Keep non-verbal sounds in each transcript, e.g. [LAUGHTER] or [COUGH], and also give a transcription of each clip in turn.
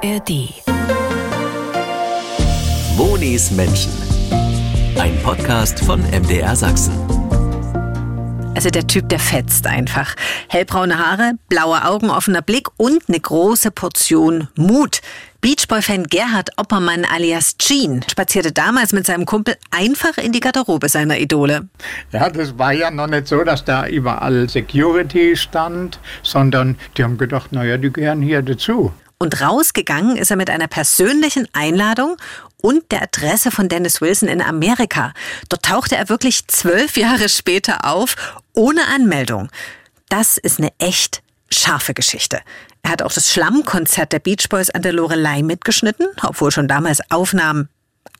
ARD. Monis Menschen. Ein Podcast von MDR Sachsen. Also der Typ, der fetzt einfach. Hellbraune Haare, blaue Augen, offener Blick und eine große Portion Mut. Beachboy-Fan Gerhard Oppermann alias Gene spazierte damals mit seinem Kumpel einfach in die Garderobe seiner Idole. Ja, das war ja noch nicht so, dass da überall Security stand, sondern die haben gedacht, naja, die gehören hier dazu. Und rausgegangen ist er mit einer persönlichen Einladung und der Adresse von Dennis Wilson in Amerika. Dort tauchte er wirklich zwölf Jahre später auf, ohne Anmeldung. Das ist eine echt scharfe Geschichte. Er hat auch das Schlammkonzert der Beach Boys an der Lorelei mitgeschnitten, obwohl schon damals Aufnahmen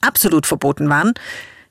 absolut verboten waren.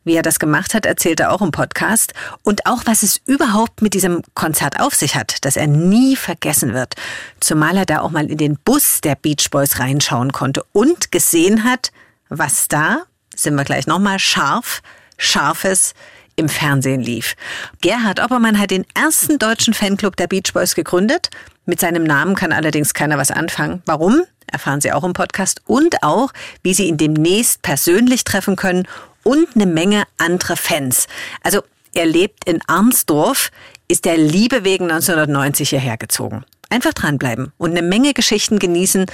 Wie er das gemacht hat, erzählt er auch im Podcast. Und auch, was es überhaupt mit diesem Konzert auf sich hat, das er nie vergessen wird. Zumal er da auch mal in den Bus der Beach Boys reinschauen konnte und gesehen hat, was da, sind wir gleich nochmal, scharf, scharfes im Fernsehen lief. Gerhard Oppermann hat den ersten deutschen Fanclub der Beach Boys gegründet. Mit seinem Namen kann allerdings keiner was anfangen. Warum? Erfahren Sie auch im Podcast. Und auch, wie Sie ihn demnächst persönlich treffen können und eine Menge andere Fans. Also, er lebt in Arnsdorf, ist der Liebe wegen 1990 hierher gezogen. Einfach dranbleiben und eine Menge Geschichten genießen,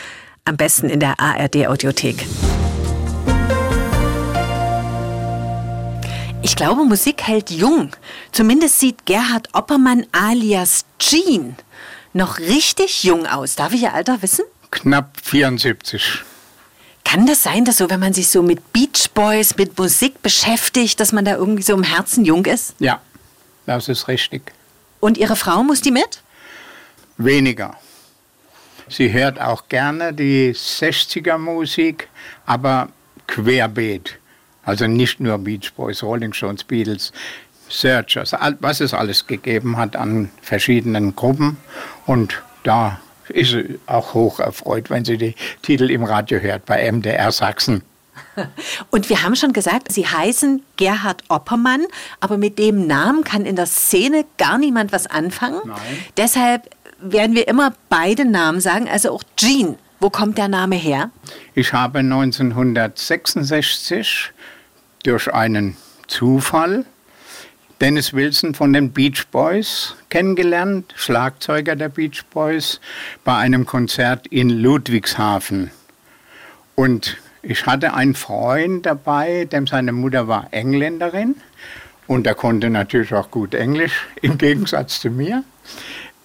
am besten in der ARD Audiothek. Ich glaube, Musik hält jung. Zumindest sieht Gerhard Oppermann alias Jean noch richtig jung aus. Darf ich Ihr Alter wissen? Knapp 74. Kann das sein, dass so, wenn man sich so mit Beach Boys, mit Musik beschäftigt, dass man da irgendwie so im Herzen jung ist? Ja, das ist richtig. Und Ihre Frau muss die mit? Weniger. Sie hört auch gerne die 60er Musik, aber querbeet. Also nicht nur Beach Boys, Rolling Stones, Beatles, Searchers, was es alles gegeben hat an verschiedenen Gruppen. Und da ist auch hoch erfreut, wenn sie die Titel im Radio hört bei MDR Sachsen. [LAUGHS] Und wir haben schon gesagt, Sie heißen Gerhard Oppermann, aber mit dem Namen kann in der Szene gar niemand was anfangen. Nein. Deshalb werden wir immer beide Namen sagen, also auch Jean. Wo kommt der Name her? Ich habe 1966 durch einen Zufall Dennis Wilson von den Beach Boys kennengelernt, Schlagzeuger der Beach Boys, bei einem Konzert in Ludwigshafen. Und ich hatte einen Freund dabei, dem seine Mutter war Engländerin und er konnte natürlich auch gut Englisch, [LAUGHS] im Gegensatz zu mir.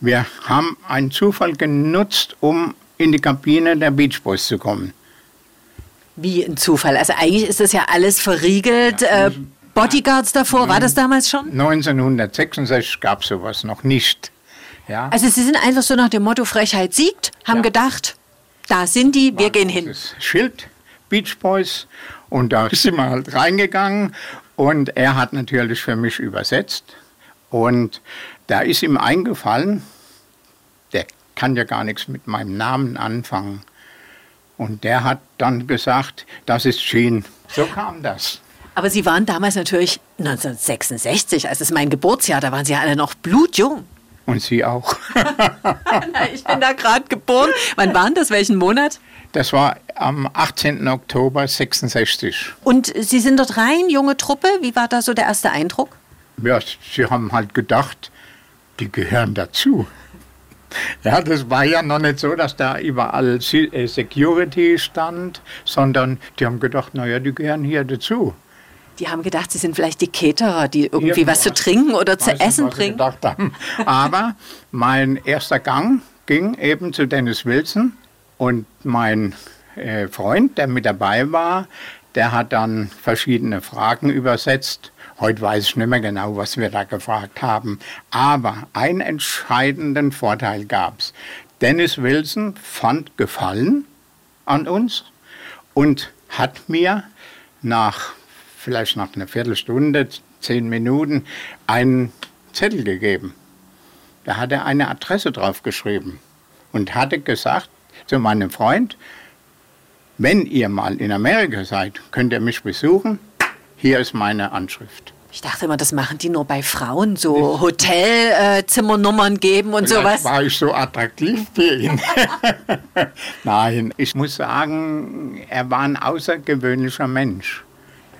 Wir haben einen Zufall genutzt, um in die Kabine der Beach Boys zu kommen. Wie ein Zufall. Also eigentlich ist das ja alles verriegelt. Ja, äh, Bodyguards davor, war das damals schon? 1966 gab es sowas noch nicht. Ja. Also Sie sind einfach so nach dem Motto Frechheit siegt, haben Ja. gedacht, da sind die, wir gehen hin. Das Schild Beach Boys und da [LAUGHS] sind wir halt reingegangen und er hat natürlich für mich übersetzt und da ist ihm eingefallen, der kann ja gar nichts mit meinem Namen anfangen und der hat dann gesagt, das ist Jean. So kam das. Aber Sie waren damals natürlich 1966, also das ist mein Geburtsjahr, da waren Sie ja alle noch blutjung. Und sie auch. [LAUGHS] Ich bin da gerade geboren. Wann waren das? Welchen Monat? Das war am 18. Oktober 66. Und Sie sind dort rein, junge Truppe. Wie war da so der erste Eindruck? Ja, sie haben halt gedacht, die gehören dazu. Ja, das war ja noch nicht so, dass da überall äh, Security stand, sondern die haben gedacht, naja, die gehören hier dazu. Die haben gedacht, Sie sind vielleicht die Caterer, die irgendwie was zu Irgendwas. trinken oder zu nicht, essen sie bringen. Aber mein erster Gang ging eben zu Dennis Wilson und mein äh, Freund, der mit dabei war, der hat dann verschiedene Fragen übersetzt. Heute weiß ich nicht mehr genau, was wir da gefragt haben. Aber einen entscheidenden Vorteil gab es. Dennis Wilson fand Gefallen an uns und hat mir nach vielleicht nach einer Viertelstunde, zehn Minuten, einen Zettel gegeben. Da hat er eine Adresse drauf geschrieben und hatte gesagt zu meinem Freund, wenn ihr mal in Amerika seid, könnt ihr mich besuchen. Hier ist meine Anschrift. Ich dachte immer, das machen die nur bei Frauen, so Hotelzimmernummern äh, geben und Vielleicht sowas. war ich so attraktiv für ihn. [LAUGHS] Nein, ich muss sagen, er war ein außergewöhnlicher Mensch.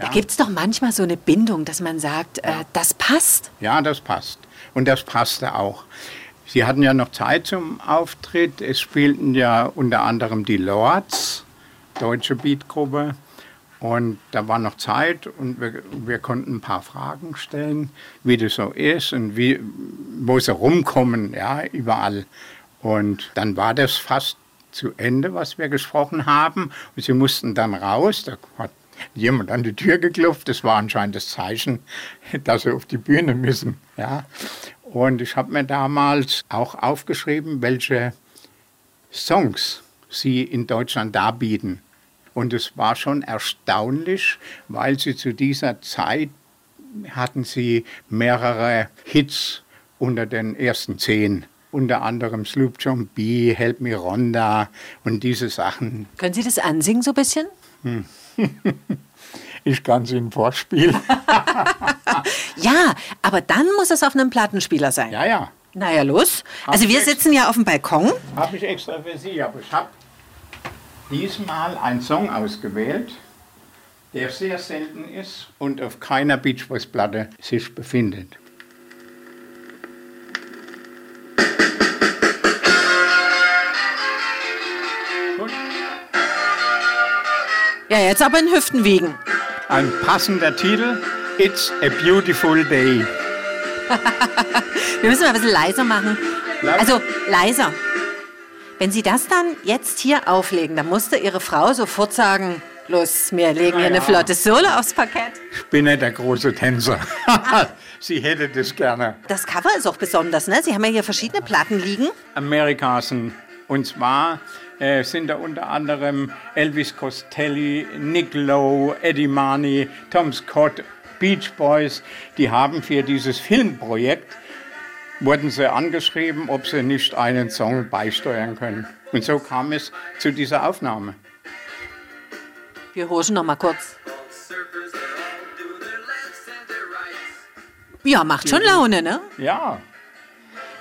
Da gibt es doch manchmal so eine Bindung, dass man sagt, äh, das passt. Ja, das passt. Und das passte auch. Sie hatten ja noch Zeit zum Auftritt. Es spielten ja unter anderem die Lords, deutsche Beatgruppe. Und da war noch Zeit und wir, wir konnten ein paar Fragen stellen, wie das so ist und wie, wo sie rumkommen, ja, überall. Und dann war das fast zu Ende, was wir gesprochen haben. Und sie mussten dann raus. Da hat jemand an die Tür geklopft. Das war anscheinend das Zeichen, dass sie auf die Bühne müssen. Ja. Und ich habe mir damals auch aufgeschrieben, welche Songs sie in Deutschland darbieten. Und es war schon erstaunlich, weil sie zu dieser Zeit hatten sie mehrere Hits unter den ersten zehn. Unter anderem Sloop John B., Help Me Ronda und diese Sachen. Können Sie das ansingen so ein bisschen? [LAUGHS] Ich kann es Ihnen vorspielen. [LAUGHS] Ja, aber dann muss es auf einem Plattenspieler sein. Ja, ja. Naja, los. Also wir sitzen ja auf dem Balkon. Habe ich extra für Sie, aber ich habe diesmal einen Song ausgewählt, der sehr selten ist und auf keiner Beach Boys Platte sich befindet. Ja, jetzt aber in Hüften wiegen. Ein passender Titel, It's a Beautiful Day. [LAUGHS] Wir müssen mal ein bisschen leiser machen. Also leiser. Wenn Sie das dann jetzt hier auflegen, dann musste Ihre Frau sofort sagen, los, wir legen hier Na eine ja. flotte Sohle aufs Parkett. Ich bin nicht der große Tänzer. [LAUGHS] Sie hätte das gerne. Das Cover ist auch besonders, ne? Sie haben ja hier verschiedene Platten liegen. Amerikasen. Und zwar äh, sind da unter anderem Elvis Costelli, Nick Lowe, Eddie Money, Tom Scott, Beach Boys. Die haben für dieses Filmprojekt, wurden sie angeschrieben, ob sie nicht einen Song beisteuern können. Und so kam es zu dieser Aufnahme. Wir horchen noch mal kurz. Ja, macht schon Laune, ne? Ja,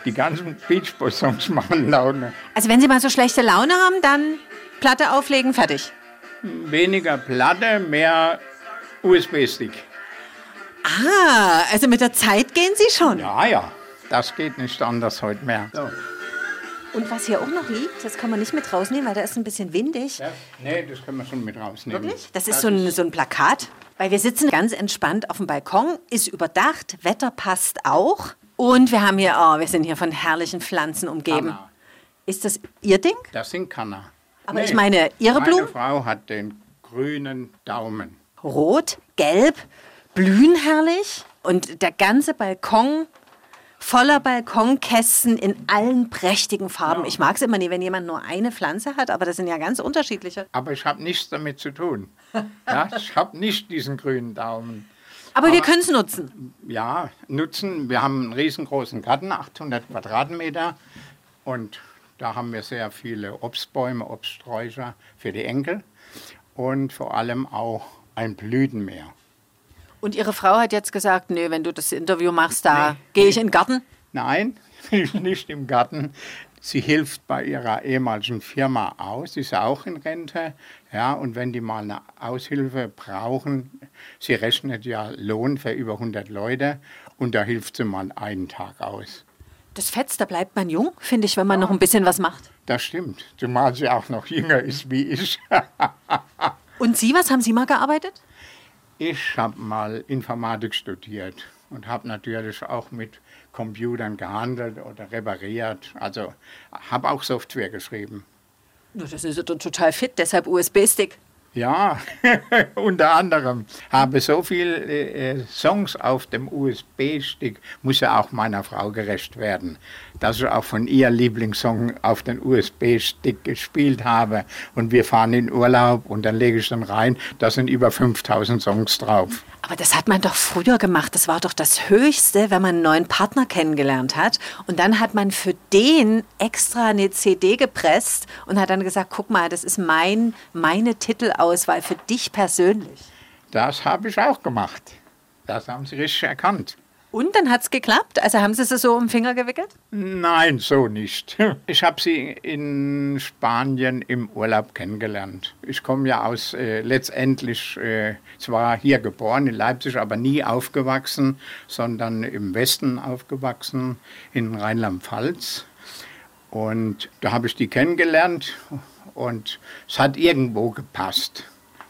die ganzen Beach Boys Songs machen Laune. Also wenn Sie mal so schlechte Laune haben, dann Platte auflegen, fertig. Weniger Platte, mehr USB-Stick. Ah, also mit der Zeit gehen Sie schon. Ja, ja, das geht nicht anders heute mehr. So. Und was hier auch noch liegt, das kann man nicht mit rausnehmen, weil da ist ein bisschen windig. Ja, nee, das können wir schon mit rausnehmen. Wirklich? Das ist so ein, so ein Plakat. Weil wir sitzen ganz entspannt auf dem Balkon, ist überdacht, Wetter passt auch. Und wir haben hier, oh, wir sind hier von herrlichen Pflanzen umgeben. Hammer. Ist das Ihr Ding? Das sind Kanner. Aber ich meine, Ihre Meine Blumen? Frau hat den grünen Daumen. Rot, gelb, blühen herrlich. Und der ganze Balkon voller Balkonkästen in allen prächtigen Farben. Ich mag es immer nie, wenn jemand nur eine Pflanze hat, aber das sind ja ganz unterschiedliche. Aber ich habe nichts damit zu tun. [LAUGHS] Ja, ich habe nicht diesen grünen Daumen. Aber wir können es nutzen. Ja, nutzen. Wir haben einen riesengroßen Garten, 800 Quadratmeter. Und da haben wir sehr viele Obstbäume, Obststräucher für die Enkel. Und vor allem auch ein Blütenmeer. Und Ihre Frau hat jetzt gesagt, nee, wenn du das Interview machst, da gehe ich in den Garten. Nein, [LAUGHS] nicht im Garten. Sie hilft bei ihrer ehemaligen Firma aus, sie ist auch in Rente. Ja, und wenn die mal eine Aushilfe brauchen, sie rechnet ja Lohn für über 100 Leute und da hilft sie mal einen Tag aus. Das fetzt, da bleibt man jung, finde ich, wenn man noch ein bisschen was macht. Das stimmt, zumal sie auch noch jünger ist wie ich. [LAUGHS] Und Sie, was haben Sie mal gearbeitet? Ich habe mal Informatik studiert und habe natürlich auch mit Computern gehandelt oder repariert. Also habe auch Software geschrieben. Das ist ja dann total fit, deshalb USB-Stick. Ja, [LAUGHS] unter anderem. Habe so viele äh, Songs auf dem USB-Stick, muss ja auch meiner Frau gerecht werden, dass ich auch von ihr Lieblingssong auf den USB-Stick gespielt habe. Und wir fahren in Urlaub und dann lege ich dann rein, da sind über 5000 Songs drauf. Aber das hat man doch früher gemacht. Das war doch das Höchste, wenn man einen neuen Partner kennengelernt hat. Und dann hat man für den extra eine CD gepresst und hat dann gesagt, guck mal, das ist mein, meine Titelauswahl für dich persönlich. Das habe ich auch gemacht. das haben Sie richtig erkannt. Und dann hat es geklappt? Also haben Sie sie so um den Finger gewickelt? Nein, so nicht. [LAUGHS] Ich habe sie in Spanien im Urlaub kennengelernt. Ich komme ja aus, äh, letztendlich äh, zwar hier geboren in Leipzig, aber nie aufgewachsen, sondern im Westen aufgewachsen, in Rheinland-Pfalz. Und da habe ich die kennengelernt und es hat irgendwo gepasst.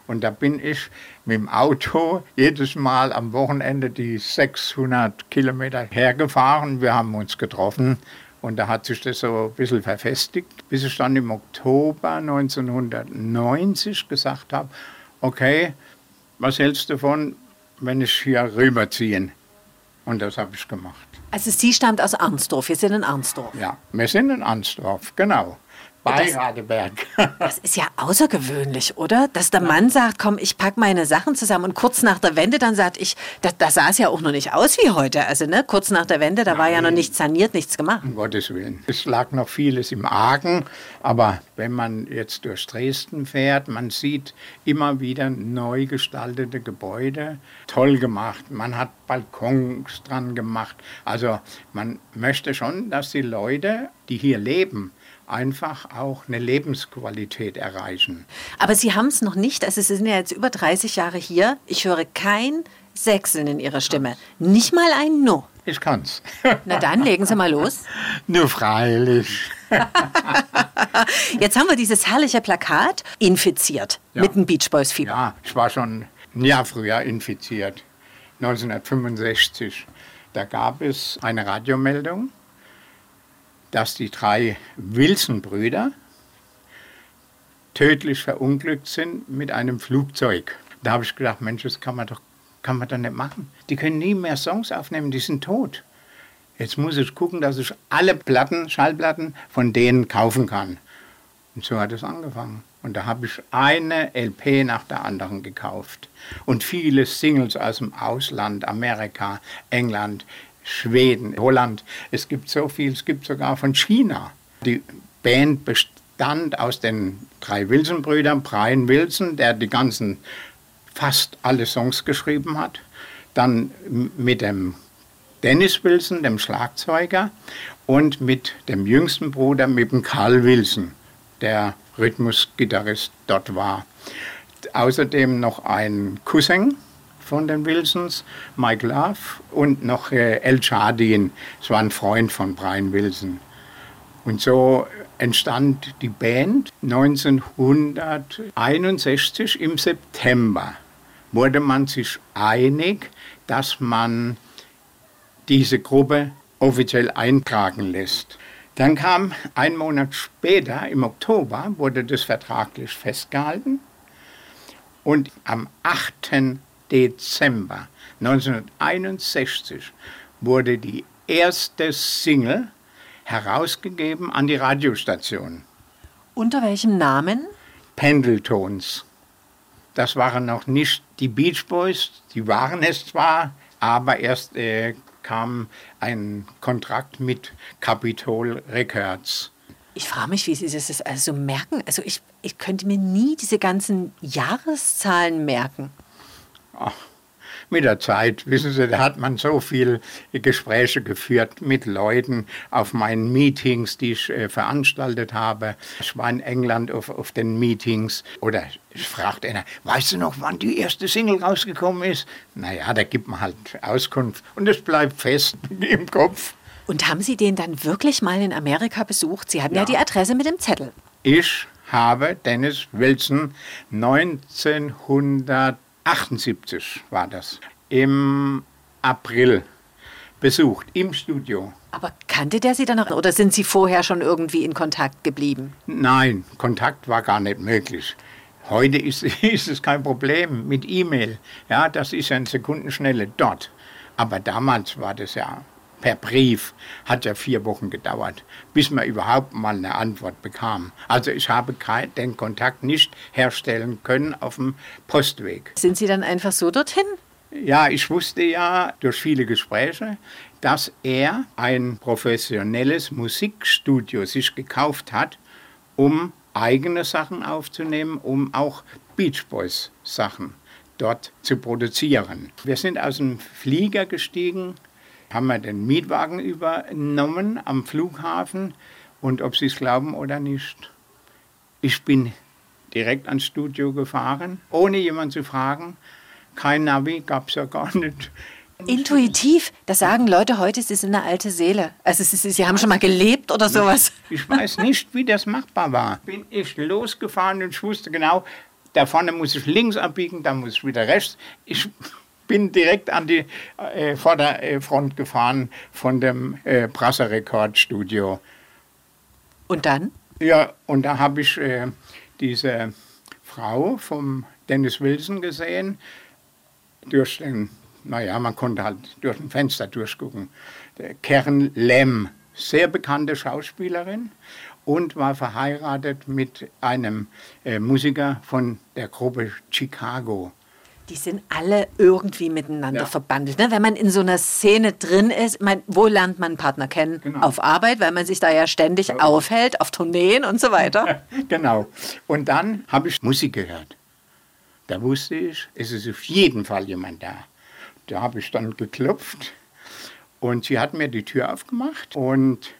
Und da bin ich mit dem Auto jedes Mal am Wochenende die 600 Kilometer hergefahren. Wir haben uns getroffen und da hat sich das so ein bisschen verfestigt, bis ich dann im Oktober 1990 gesagt habe, okay, was hältst du davon, wenn ich hier rüberziehe? Und das habe ich gemacht. Also Sie stammt aus Arnsdorf, wir sind in Arnsdorf. Ja, wir sind in Arnsdorf, genau bei das, Radeberg. [LAUGHS] das ist ja außergewöhnlich, oder? Dass der Mann sagt, komm, ich packe meine Sachen zusammen und kurz nach der Wende dann sagt ich, da, da sah es ja auch noch nicht aus wie heute. Also ne, kurz nach der Wende, da Nein. war ja noch nichts saniert, nichts gemacht. Um Gottes Willen. Es lag noch vieles im Argen, aber wenn man jetzt durch Dresden fährt, man sieht immer wieder neu gestaltete Gebäude, toll gemacht. Man hat Balkons dran gemacht. Also man möchte schon, dass die Leute, die hier leben, einfach auch eine Lebensqualität erreichen. Aber Sie haben es noch nicht, also Sie sind ja jetzt über 30 Jahre hier. Ich höre kein Sechseln in Ihrer Stimme. Nicht mal ein No. Ich kann's. Na dann, legen Sie mal los. [LAUGHS] Nur freilich. [LAUGHS] Jetzt haben wir dieses herrliche Plakat infiziert ja. mit dem Beach Boys Fieber. Ja, ich war schon ein Jahr früher infiziert, 1965. Da gab es eine Radiomeldung dass die drei Wilson-Brüder tödlich verunglückt sind mit einem Flugzeug. Da habe ich gedacht, Mensch, das kann man doch, kann man doch nicht machen. Die können nie mehr Songs aufnehmen, die sind tot. Jetzt muss ich gucken, dass ich alle Platten, Schallplatten von denen kaufen kann. Und so hat es angefangen. Und da habe ich eine LP nach der anderen gekauft. Und viele Singles aus dem Ausland, Amerika, England, Schweden, Holland. Es gibt so viel, es gibt sogar von China. Die Band bestand aus den drei Wilson-Brüdern, Brian Wilson, der die ganzen, fast alle Songs geschrieben hat. Dann mit dem Dennis Wilson, dem Schlagzeuger, und mit dem jüngsten Bruder, mit dem Carl Wilson, der Rhythmusgitarrist dort war. Außerdem noch ein Cousin, von den Wilsons, Mike Love und noch äh, El Chardin, das war ein Freund von Brian Wilson. Und so entstand die Band 1961 im September. Wurde man sich einig, dass man diese Gruppe offiziell eintragen lässt. Dann kam ein Monat später, im Oktober, wurde das vertraglich festgehalten. Und am 8. Dezember 1961 wurde die erste Single herausgegeben an die Radiostation. Unter welchem Namen? Pendeltons. Das waren noch nicht die Beach Boys, die waren es zwar, aber erst äh, kam ein Kontrakt mit Capitol Records. Ich frage mich, wie Sie das also merken. Also ich, ich könnte mir nie diese ganzen Jahreszahlen merken. Ach, mit der Zeit, wissen Sie, da hat man so viele Gespräche geführt mit Leuten auf meinen Meetings, die ich äh, veranstaltet habe. Ich war in England auf, auf den Meetings oder ich fragte einer, weißt du noch, wann die erste Single rausgekommen ist? Naja, da gibt man halt Auskunft und es bleibt fest [LAUGHS] im Kopf. Und haben Sie den dann wirklich mal in Amerika besucht? Sie haben ja, ja die Adresse mit dem Zettel. Ich habe Dennis Wilson 1900 78 war das, im April besucht, im Studio. Aber kannte der Sie dann noch oder sind Sie vorher schon irgendwie in Kontakt geblieben? Nein, Kontakt war gar nicht möglich. Heute ist, [LAUGHS] ist es kein Problem mit E-Mail. Ja, das ist ja eine Sekundenschnelle dort. Aber damals war das ja per Brief hat ja vier Wochen gedauert, bis man überhaupt mal eine Antwort bekam. Also ich habe den Kontakt nicht herstellen können auf dem Postweg. Sind Sie dann einfach so dorthin? Ja, ich wusste ja durch viele Gespräche, dass er ein professionelles Musikstudio sich gekauft hat, um eigene Sachen aufzunehmen, um auch Beach Boys Sachen dort zu produzieren. Wir sind aus dem Flieger gestiegen, haben wir den Mietwagen übernommen am Flughafen und ob Sie es glauben oder nicht, ich bin direkt ans Studio gefahren, ohne jemanden zu fragen. Kein Navi gab es ja gar nicht. Intuitiv, das sagen Leute heute, sie sind eine alte Seele. Also sie, sie haben schon mal gelebt oder sowas. Ich weiß nicht, wie das machbar war. Bin ich losgefahren und ich wusste genau, da vorne muss ich links abbiegen, da muss ich wieder rechts. Ich bin direkt an die äh, Vorderfront gefahren von dem äh, Brasser Rekordstudio. Und dann? Ja, und da habe ich äh, diese Frau vom Dennis Wilson gesehen, durch den, naja, man konnte halt durch ein Fenster durchgucken. Der Karen Lem, sehr bekannte Schauspielerin und war verheiratet mit einem äh, Musiker von der Gruppe Chicago. Die sind alle irgendwie miteinander ja. verbandelt. Ne? Wenn man in so einer Szene drin ist, mein, wo lernt man einen Partner kennen? Genau. Auf Arbeit, weil man sich da ja ständig ja. aufhält, auf Tourneen und so weiter. [LAUGHS] genau. Und dann habe ich Musik gehört. Da wusste ich, es ist auf jeden Fall jemand da. Da habe ich dann geklopft und sie hat mir die Tür aufgemacht und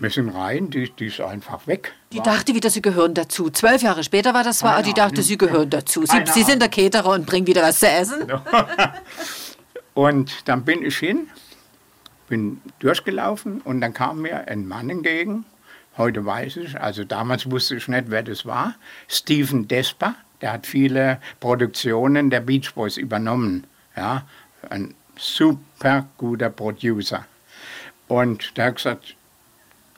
wir sind rein, die, die ist einfach weg. Die dachte wieder, sie gehören dazu. Zwölf Jahre später war das war, die dachte, sie gehören dazu. Sie, sie sind der Caterer und bringen wieder was zu essen. [LAUGHS] und dann bin ich hin, bin durchgelaufen und dann kam mir ein Mann entgegen. Heute weiß ich, also damals wusste ich nicht, wer das war. Steven Despa, der hat viele Produktionen der Beach Boys übernommen. Ja, ein super guter Producer. Und der hat gesagt,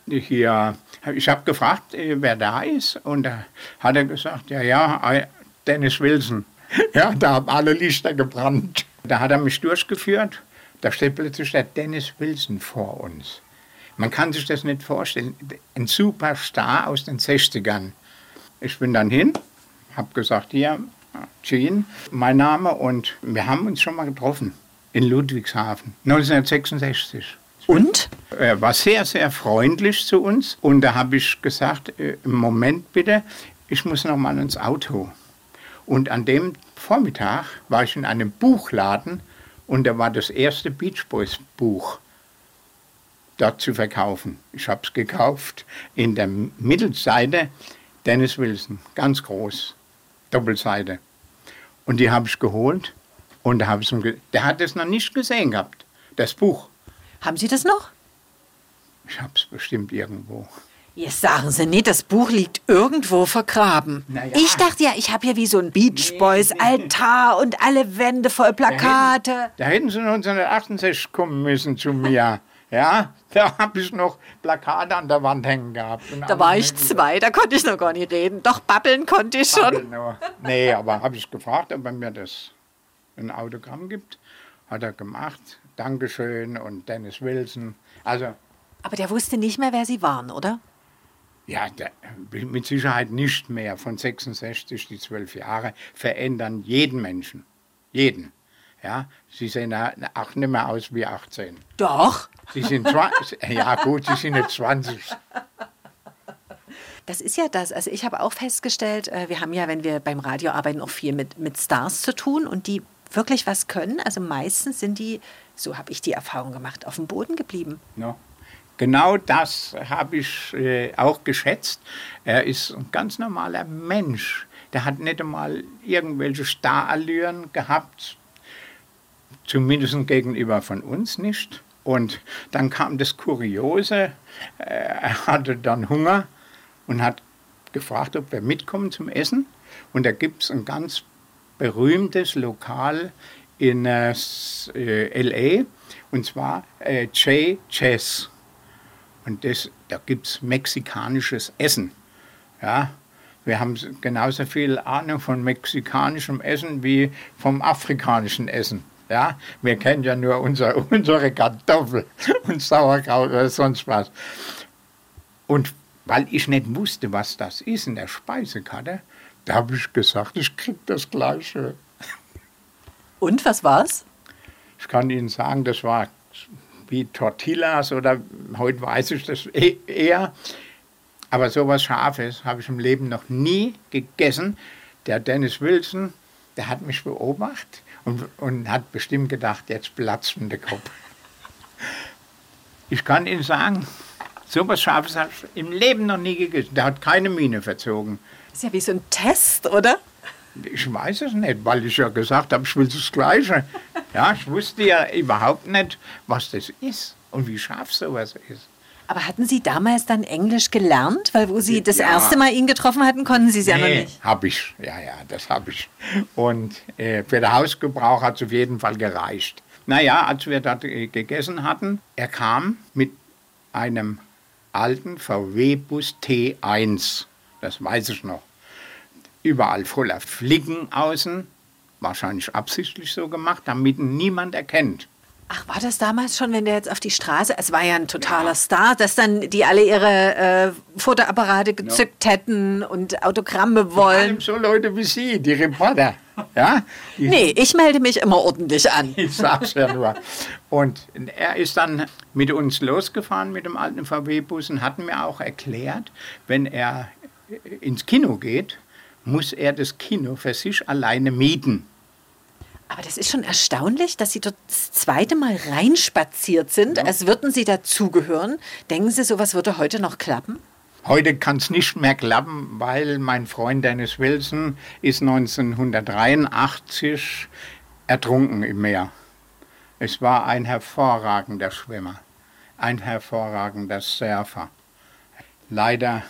hier, ich habe gefragt, äh, wer da ist, und da hat er gesagt, ja, ja, Dennis Wilson. [LAUGHS] Ja, da haben alle Lichter gebrannt. Da hat er mich durchgeführt. Da steht plötzlich der Dennis Wilson vor uns. Man kann sich das nicht vorstellen. Ein Superstar aus den 60ern. Ich bin dann hin, habe gesagt, hier, Jean, mein Name, und wir haben uns schon mal getroffen in Ludwigshafen, 1966. Und? Er war sehr, sehr freundlich zu uns. Und da habe ich gesagt, äh, Moment bitte, ich muss noch mal ins Auto. Und an dem Vormittag war ich in einem Buchladen und da war das erste Beach Boys Buch dort zu verkaufen. Ich habe es gekauft in der Mittelseite Dennis Wilson, ganz groß, Doppelseite. Und die habe ich geholt und da habe ich der hat es noch nicht gesehen gehabt, das Buch. Haben Sie das noch? Ich habe es bestimmt irgendwo. Jetzt sagen Sie nicht, das Buch liegt irgendwo vergraben. Naja. Ich dachte ja, ich habe hier wie so ein Beach Boys Altar und alle Wände voll Plakate. Da hätten, da hätten Sie 1968 kommen müssen zu mir. [LAUGHS] Ja, da habe ich noch Plakate an der Wand hängen gehabt. Da war ich zwei, da konnte ich noch gar nicht reden. Doch babbeln konnte ich schon. Nee, aber habe ich gefragt, ob er mir das ein Autogramm gibt. Hat er gemacht. Dankeschön und Dennis Wilson. Also, Aber der wusste nicht mehr, wer Sie waren, oder? Ja, der, mit Sicherheit nicht mehr. Von 66, die zwölf Jahre verändern jeden Menschen. Jeden. Ja, sie sehen auch nicht mehr aus wie 18. Doch. Sie sind [LAUGHS] ja gut, sie sind jetzt 20. Das ist ja das. Also ich habe auch festgestellt, äh, wir haben ja, wenn wir beim Radio arbeiten, auch viel mit, mit Stars zu tun und die wirklich was können. Also meistens sind die, so habe ich die Erfahrung gemacht, auf dem Boden geblieben. No. Genau das habe ich äh, auch geschätzt. Er ist ein ganz normaler Mensch. Der hat nicht einmal irgendwelche Starallüren gehabt, zumindest gegenüber von uns nicht. Und dann kam das Kuriose, äh, er hatte dann Hunger und hat gefragt, ob wir mitkommen zum Essen. Und da gibt es ein ganz berühmtes Lokal in äh, äh LA und zwar äh, J. Chess. Und das, da gibt es mexikanisches Essen. Ja, wir haben genauso viel Ahnung von mexikanischem Essen wie vom afrikanischen Essen. Ja, wir kennen ja nur unser, [LAUGHS] unsere Kartoffel [LAUGHS] und Sauerkraut oder sonst was. Und weil ich nicht wusste, was das ist in der Speisekarte, da habe ich gesagt, ich kriege das Gleiche. Und was war's? Ich kann Ihnen sagen, das war wie Tortillas oder heute weiß ich das e-, eher. Aber sowas Scharfes habe ich im Leben noch nie gegessen. Der Dennis Wilson, der hat mich beobachtet und, und hat bestimmt gedacht, jetzt platzt der Kopf. Ich kann Ihnen sagen, so was Scharfes habe ich im Leben noch nie gegessen. Der hat keine Miene verzogen. Das ist ja wie so ein Test, oder? Ich weiß es nicht, weil ich ja gesagt habe, ich will das Gleiche. Ja, ich wusste ja überhaupt nicht, was das ist und wie scharf sowas ist. Aber hatten Sie damals dann Englisch gelernt? Weil wo Sie das Ja. erste Mal ihn getroffen hatten, konnten Sie es ja noch nicht. Hab ich, ja, ja, das habe ich. Und äh, für den Hausgebrauch hat es auf jeden Fall gereicht. Naja, als wir dort äh, gegessen hatten, er kam mit einem alten VW-Bus T1, das weiß ich noch. Überall voller Flicken außen, wahrscheinlich absichtlich so gemacht, damit ihn niemand erkennt. Ach, war das damals schon, wenn der jetzt auf die Straße, es war ja ein totaler Star, dass dann die alle ihre äh, Fotoapparate gezückt hätten und Autogramme Vor wollen? allem so Leute wie Sie, die Reporter. Ja? Die, Nee, ich melde mich immer ordentlich an. [LAUGHS] Ich sag's ja nur. Und er ist dann mit uns losgefahren mit dem alten VW-Bus und hat mir auch erklärt, wenn er ins Kino geht, muss er das Kino für sich alleine mieten. Aber das ist schon erstaunlich, dass Sie dort das zweite Mal reinspaziert sind, als würden Sie dazugehören. Denken Sie, sowas würde heute noch klappen? Heute kann es nicht mehr klappen, weil mein Freund Dennis Wilson ist 1983 ertrunken im Meer. Es war ein hervorragender Schwimmer, ein hervorragender Surfer. Leider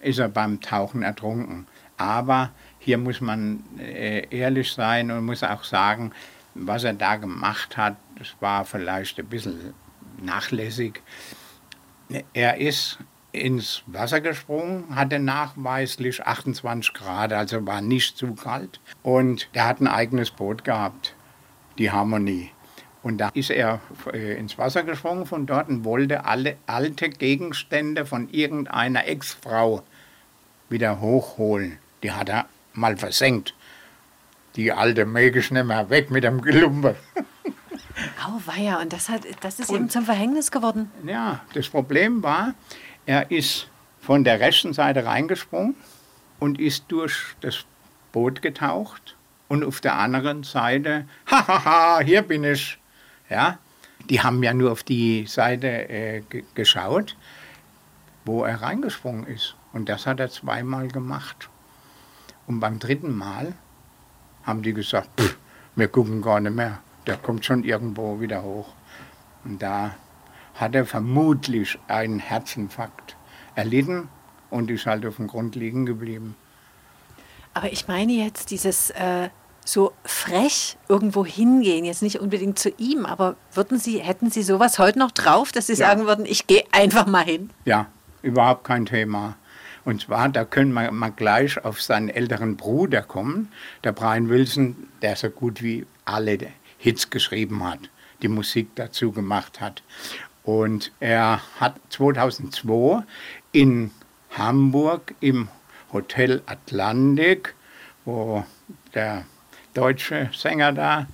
ist er beim Tauchen ertrunken. Aber hier muss man äh, ehrlich sein und muss auch sagen, was er da gemacht hat, das war vielleicht ein bisschen nachlässig. Er ist ins Wasser gesprungen, hatte nachweislich 28 Grad, also war nicht zu kalt. Und er hat ein eigenes Boot gehabt, die Harmonie. Und da ist er äh, ins Wasser gesprungen von dort und wollte alle alte Gegenstände von irgendeiner Ex-Frau wieder hochholen. Die hat er mal versenkt. Die alte nicht mehr weg mit dem Gelumpe. [LAUGHS] Auweia, und das, hat, das ist ihm zum Verhängnis geworden. Ja, das Problem war, er ist von der rechten Seite reingesprungen und ist durch das Boot getaucht und auf der anderen Seite, [LAUGHS] hahaha, hier bin ich. Ja, die haben ja nur auf die Seite äh, ge- geschaut, wo er reingesprungen ist. Und das hat er zweimal gemacht. Und beim dritten Mal haben die gesagt, "Pff, wir gucken gar nicht mehr, der kommt schon irgendwo wieder hoch. Und da hat er vermutlich einen Herzinfarkt erlitten und ist halt auf dem Grund liegen geblieben. Aber ich meine jetzt dieses äh, so frech irgendwo hingehen, jetzt nicht unbedingt zu ihm, aber würden Sie, hätten Sie sowas heute noch drauf, dass Sie Ja. sagen würden, ich gehe einfach mal hin? Ja, überhaupt kein Thema. Und zwar, da können wir mal gleich auf seinen älteren Bruder kommen, der Brian Wilson, der so gut wie alle Hits geschrieben hat, die Musik dazu gemacht hat. Und er hat 2002 in Hamburg im Hotel Atlantik, wo der deutsche Sänger da,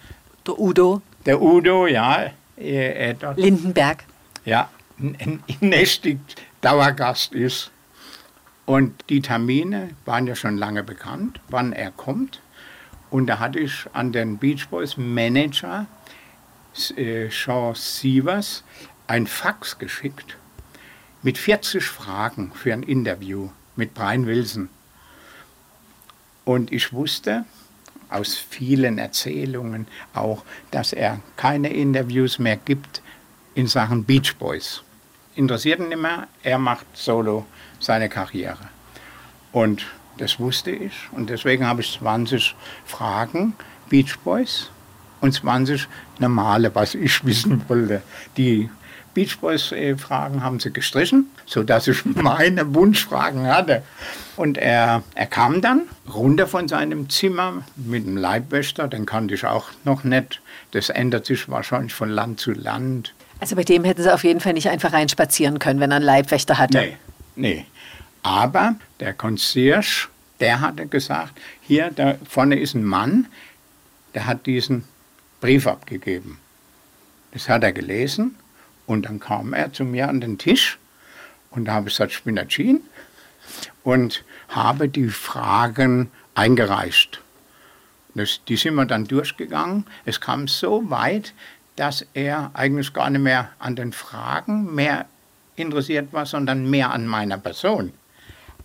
Der Udo der Udo, ja, äh, äh, dort Lindenberg. ja, n- n- nächtigt Dauergast ist. Und die Termine waren ja schon lange bekannt, wann er kommt. Und da hatte ich an den Beach Boys Manager äh, Sean Sievers ein Fax geschickt mit 40 Fragen für ein Interview mit Brian Wilson. Und ich wusste aus vielen Erzählungen auch, dass er keine Interviews mehr gibt in Sachen Beach Boys. Interessiert ihn nicht mehr, er macht solo seine Karriere. Und das wusste ich und deswegen habe ich 20 Fragen Beach Boys und 20 normale, was ich [LAUGHS] wissen wollte. Die Beach Boys äh, Fragen haben sie gestrichen, sodass ich [LAUGHS] meine Wunschfragen hatte. Und er, er kam dann runter von seinem Zimmer mit dem Leibwächter, den kannte ich auch noch nicht. Das ändert sich wahrscheinlich von Land zu Land. Also bei dem hätten Sie auf jeden Fall nicht einfach reinspazieren können, wenn er einen Leibwächter hatte. Nee, nee. Aber der Concierge, der hatte gesagt, hier, da vorne ist ein Mann, der hat diesen Brief abgegeben. Das hat er gelesen und dann kam er zu mir an den Tisch und da habe ich gesagt, ich bin der Jean und habe die Fragen eingereicht. Das, die sind wir dann durchgegangen. Es kam so weit, dass er eigentlich gar nicht mehr an den Fragen mehr interessiert war, sondern mehr an meiner Person.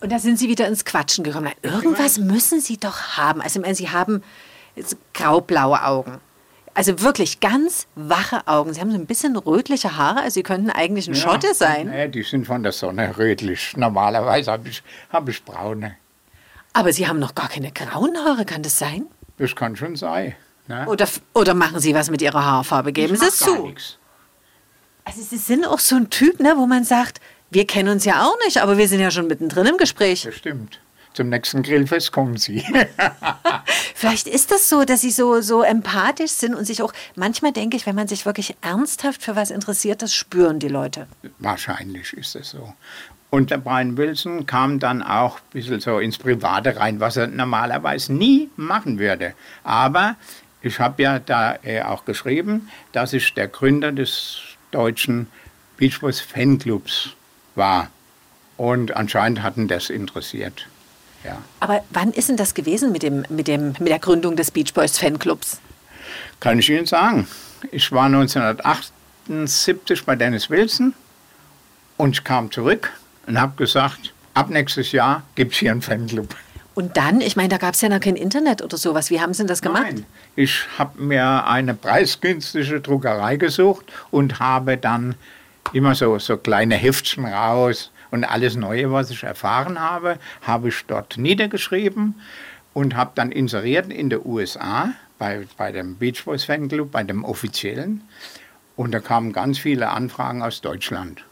Und da sind Sie wieder ins Quatschen gekommen. Irgendwas müssen Sie doch haben. Also, ich meine, Sie haben graublaue Augen. Also wirklich ganz wache Augen. Sie haben so ein bisschen rötliche Haare, also Sie könnten eigentlich ein ja, Schotte sein. Nee, die sind von der Sonne rötlich. Normalerweise habe ich, hab ich braune. Aber Sie haben noch gar keine grauen Haare, kann das sein? Das kann schon sein. Ne? Oder, oder machen Sie was mit Ihrer Haarfarbe? Geben Sie es zu. Nix. Also Sie sind auch so ein Typ, ne, wo man sagt, wir kennen uns ja auch nicht, aber wir sind ja schon mittendrin im Gespräch. Das stimmt. Zum nächsten Grillfest kommen Sie. [LAUGHS] Vielleicht ist das so, dass Sie so, so empathisch sind und sich auch, manchmal denke ich, wenn man sich wirklich ernsthaft für was interessiert, das spüren die Leute. Wahrscheinlich ist es so. Und der Brian Wilson kam dann auch ein bisschen so ins Private rein, was er normalerweise nie machen würde. Aber ich habe ja da äh, auch geschrieben, dass ich der Gründer des deutschen Beach Boys Fanclubs war. Und anscheinend hatten das interessiert. Ja. Aber wann ist denn das gewesen mit, dem, mit, dem, mit der Gründung des Beach Boys Fanclubs? Kann ich Ihnen sagen. Ich war 1978 bei Dennis Wilson und ich kam zurück und habe gesagt, ab nächstes Jahr gibt es hier einen Fanclub. Und dann, ich meine, da gab es ja noch kein Internet oder sowas. Wie haben Sie das gemacht? Nein, ich habe mir eine preisgünstige Druckerei gesucht und habe dann immer so, so kleine Heftchen raus und alles Neue, was ich erfahren habe, habe ich dort niedergeschrieben und habe dann inseriert in den USA bei, bei dem Beach Boys Fanclub, bei dem offiziellen. Und da kamen ganz viele Anfragen aus Deutschland.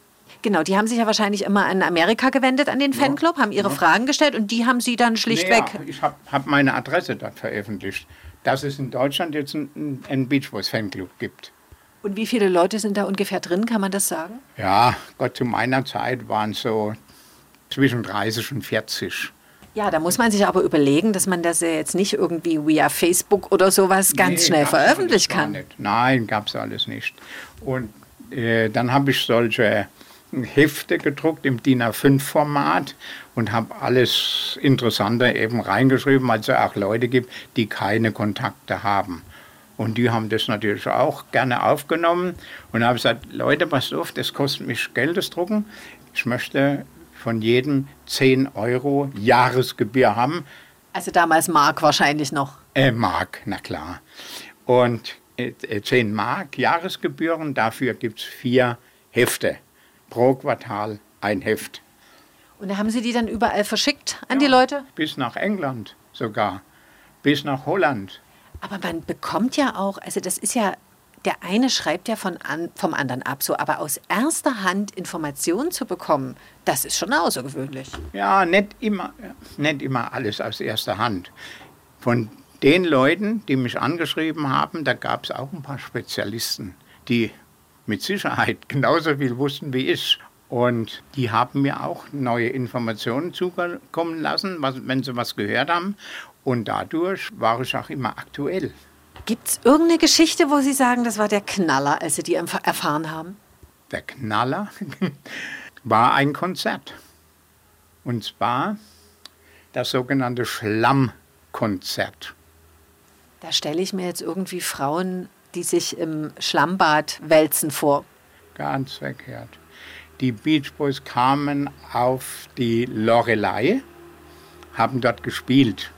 Genau, die haben sich ja wahrscheinlich immer an Amerika gewendet, an den Fanclub, haben ihre. Fragen gestellt und die haben sie dann schlichtweg. Nee, ich habe hab meine Adresse dort veröffentlicht, dass es in Deutschland jetzt einen, einen Beach Boys Fanclub gibt. Und wie viele Leute sind da ungefähr drin, kann man das sagen? Ja, Gott, zu meiner Zeit waren es so zwischen 30 und 40. Ja, da muss man sich aber überlegen, dass man das ja jetzt nicht irgendwie via Facebook oder sowas ganz nee, schnell veröffentlichen kann. Nein, gab es alles nicht. Und äh, dann habe ich solche Hefte gedruckt im DIN A5-Format und habe alles Interessante eben reingeschrieben, also auch Leute gibt, die keine Kontakte haben. Und die haben das natürlich auch gerne aufgenommen und habe gesagt, Leute, passt auf, das kostet mich Geld, das Drucken. Ich möchte von jedem 10 Euro Jahresgebühr haben. Also damals Mark wahrscheinlich noch. Äh, Mark, na klar. Und äh, 10 Mark Jahresgebühren, dafür gibt es vier Hefte pro Quartal ein Heft. Und haben Sie die dann überall verschickt an ja, die Leute? Bis nach England sogar, bis nach Holland. Aber man bekommt ja auch, also das ist ja, der eine schreibt ja von an, vom anderen ab, so, aber aus erster Hand Informationen zu bekommen, das ist schon außergewöhnlich. Ja, nicht immer, nicht immer alles aus erster Hand. Von den Leuten, die mich angeschrieben haben, da gab es auch ein paar Spezialisten, die mit Sicherheit [LAUGHS] genauso viel wussten wie ich. Und die haben mir auch neue Informationen zukommen lassen, was, wenn sie was gehört haben. Und dadurch war ich auch immer aktuell. Gibt es irgendeine Geschichte, wo Sie sagen, das war der Knaller, als Sie die erfahren haben? Der Knaller [LAUGHS] war ein Konzert. Und zwar das sogenannte Schlammkonzert. Da stelle ich mir jetzt irgendwie Frauen die sich im Schlammbad wälzen vor. Ganz verkehrt. Die Beach Boys kamen auf die Lorelei, haben dort gespielt.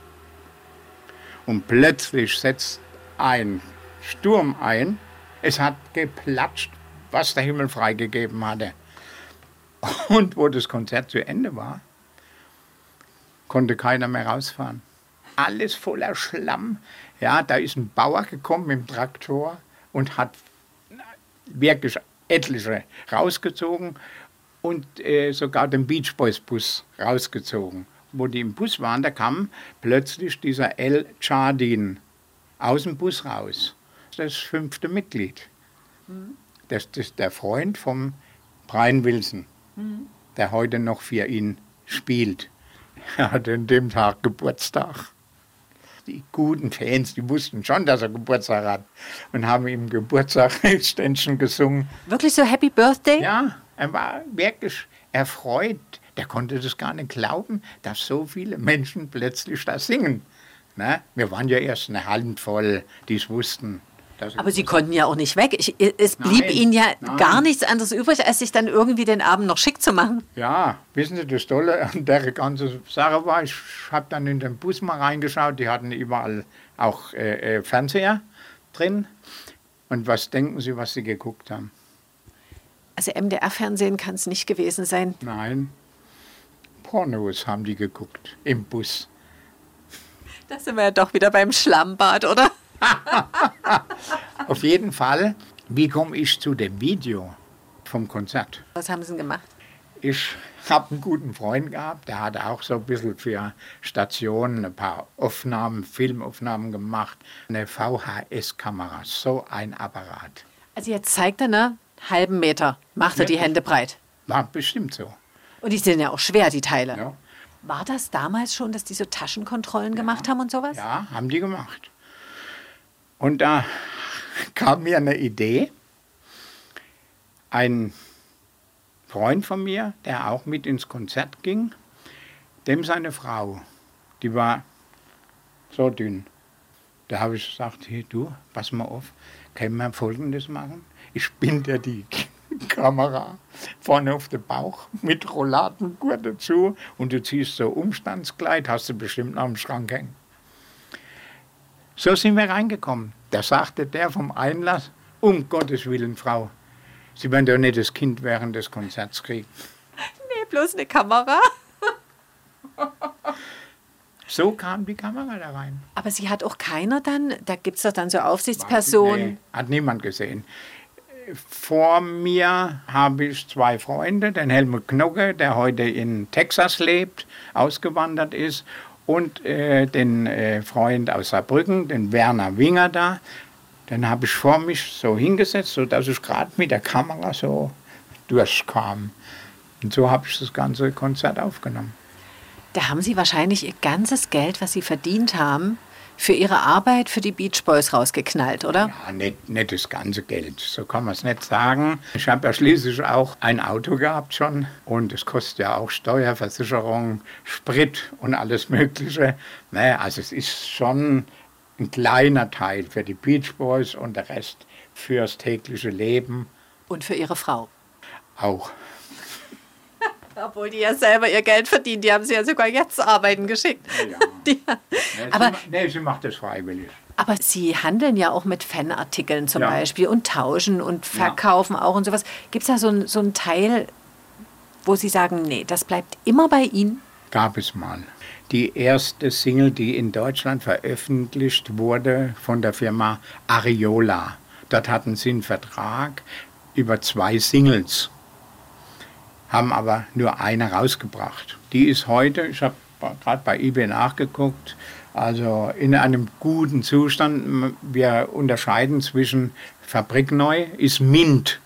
Und plötzlich setzt ein Sturm ein. Es hat geplatscht, was der Himmel freigegeben hatte. Und wo das Konzert zu Ende war, konnte keiner mehr rausfahren. Alles voller Schlamm. Ja, da ist ein Bauer gekommen mit dem Traktor und hat wirklich etliche rausgezogen und äh, sogar den Beach Boys Bus rausgezogen. Wo die im Bus waren, da kam plötzlich dieser El Chardin aus dem Bus raus. Das fünfte Mitglied. Das, das ist der Freund vom Brian Wilson, der heute noch für ihn spielt. [LAUGHS] Er hatte an dem Tag Geburtstag die guten Fans, die wussten schon, dass er Geburtstag hat und haben ihm Geburtstagsständchen [LAUGHS] gesungen. Wirklich so Happy Birthday? Ja, er war wirklich erfreut. Der konnte das gar nicht glauben, dass so viele Menschen plötzlich da singen. Ne? Wir waren ja erst eine Handvoll, die es wussten. Aber Sie konnten ja auch nicht weg. Ich, es blieb Nein, Ihnen ja nein. gar nichts anderes übrig, als sich dann irgendwie den Abend noch schick zu machen. Ja, wissen Sie, das Tolle an [LAUGHS] der ganzen Sache war, ich habe dann in den Bus mal reingeschaut, die hatten überall auch äh, äh, Fernseher drin. Und was denken Sie, was Sie geguckt haben? Also MDR-Fernsehen kann es nicht gewesen sein. Nein, Pornos haben die geguckt im Bus. Da sind wir ja doch wieder beim Schlammbad, oder? [LAUGHS] Auf jeden Fall, wie komme ich zu dem Video vom Konzert? Was haben Sie denn gemacht? Ich habe einen guten Freund gehabt, der hat auch so ein bisschen für Stationen ein paar Aufnahmen, Filmaufnahmen gemacht. Eine VHS-Kamera, so ein Apparat. Also jetzt zeigt er, ne? Halben Meter. Macht er Ja. die Hände breit. War bestimmt so. Und die sind ja auch schwer, die Teile. Ja, War das damals schon, dass die so Taschenkontrollen gemacht haben und sowas? ja haben die gemacht. Und da kam mir eine Idee. Ein Freund von mir, der auch mit ins Konzert ging, dem seine Frau, die war so dünn. Da habe ich gesagt, hey du, pass mal auf, können wir Folgendes machen? Ich spinne dir die [LAUGHS] Kamera vorne auf den Bauch mit Rolladengurt dazu und du ziehst so Umstandskleid, hast du bestimmt noch im Schrank hängen. So sind wir reingekommen. Da sagte der vom Einlass, um Gottes Willen, Frau, Sie werden doch nicht das Kind während des Konzerts kriegen. Nee, bloß eine Kamera. So kam die Kamera da rein. Aber sie hat auch keiner dann, da gibt es doch dann so Aufsichtspersonen. Nee, hat niemand gesehen. Vor mir habe ich zwei Freunde, den Helmut Knocke, der heute in Texas lebt, ausgewandert ist, und äh, den äh, Freund aus Saarbrücken, den Werner Winger da. Den habe ich vor mich so hingesetzt, sodass ich gerade mit der Kamera so durchkam. Und so habe ich das ganze Konzert aufgenommen. Da haben sie wahrscheinlich ihr ganzes Geld, was sie verdient haben, für ihre Arbeit für die Beach Boys rausgeknallt, oder? Ja, nicht, nicht das ganze Geld, so kann man es nicht sagen. Ich habe ja schließlich auch ein Auto gehabt schon und es kostet ja auch Steuerversicherung, Sprit und alles Mögliche. Naja, also es ist schon ein kleiner Teil für die Beach Boys und der Rest fürs tägliche Leben Und für ihre Frau. auch. Obwohl die ja selber ihr Geld verdienen. Die haben sie ja sogar jetzt arbeiten geschickt. Ja. [LAUGHS] Die, Nee, aber, sie, nee, sie macht das freiwillig. aber sie handeln ja auch mit Fanartikeln zum Ja. Beispiel und tauschen und verkaufen auch und sowas. Gibt es da so, ein- so einen Teil, wo sie sagen, nee, das bleibt immer bei ihnen? Gab es mal. Die erste Single, die in Deutschland veröffentlicht wurde von der Firma Ariola. Dort hatten sie einen Vertrag über zwei Singles, haben aber nur eine rausgebracht. Die ist heute, ich habe gerade bei eBay nachgeguckt, also in einem guten Zustand. Wir unterscheiden zwischen Fabrikneu, ist Mint.